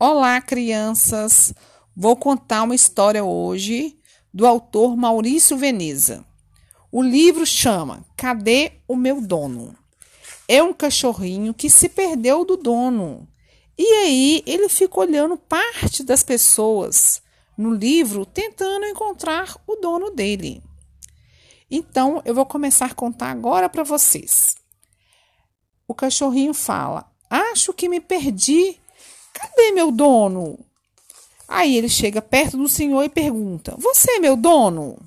Olá, crianças! Vou contar uma história hoje do autor Maurício Veneza. O livro chama Cadê o meu dono? É um cachorrinho que se perdeu do dono. E aí ele fica olhando parte das pessoas no livro tentando encontrar o dono dele. Então eu vou começar a contar agora para vocês. O cachorrinho fala: Acho que me perdi Cadê meu dono? Aí ele chega perto do senhor e pergunta: Você é meu dono?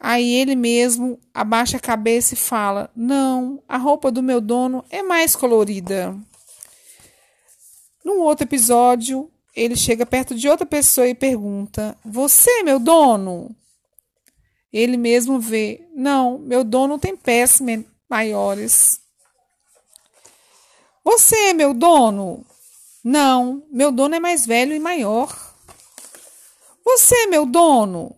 Aí ele mesmo abaixa a cabeça e fala: Não, a roupa do meu dono é mais colorida. Num outro episódio, ele chega perto de outra pessoa e pergunta: Você é meu dono? Ele mesmo vê: Não, meu dono tem pés maiores. Você é meu dono? Não, meu dono é mais velho e maior. Você é meu dono?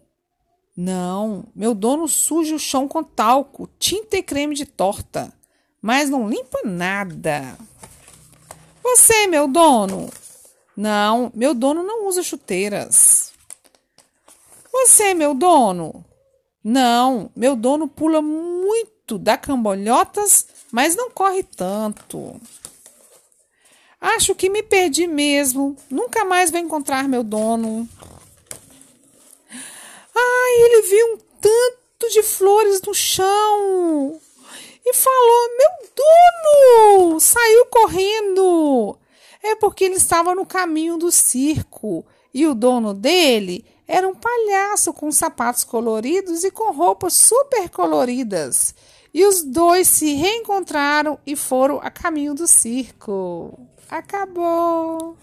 Não, meu dono suja o chão com talco, tinta e creme de torta, mas não limpa nada. Você é meu dono? Não, meu dono não usa chuteiras. Você é meu dono? Não, meu dono pula muito, dá cambolhotas, mas não corre tanto. Acho que me perdi mesmo. Nunca mais vou encontrar meu dono. Ai, ele viu um tanto de flores no chão e falou: Meu dono! Saiu correndo. É porque ele estava no caminho do circo e o dono dele era um palhaço com sapatos coloridos e com roupas super coloridas. E os dois se reencontraram e foram a caminho do circo. Acabou!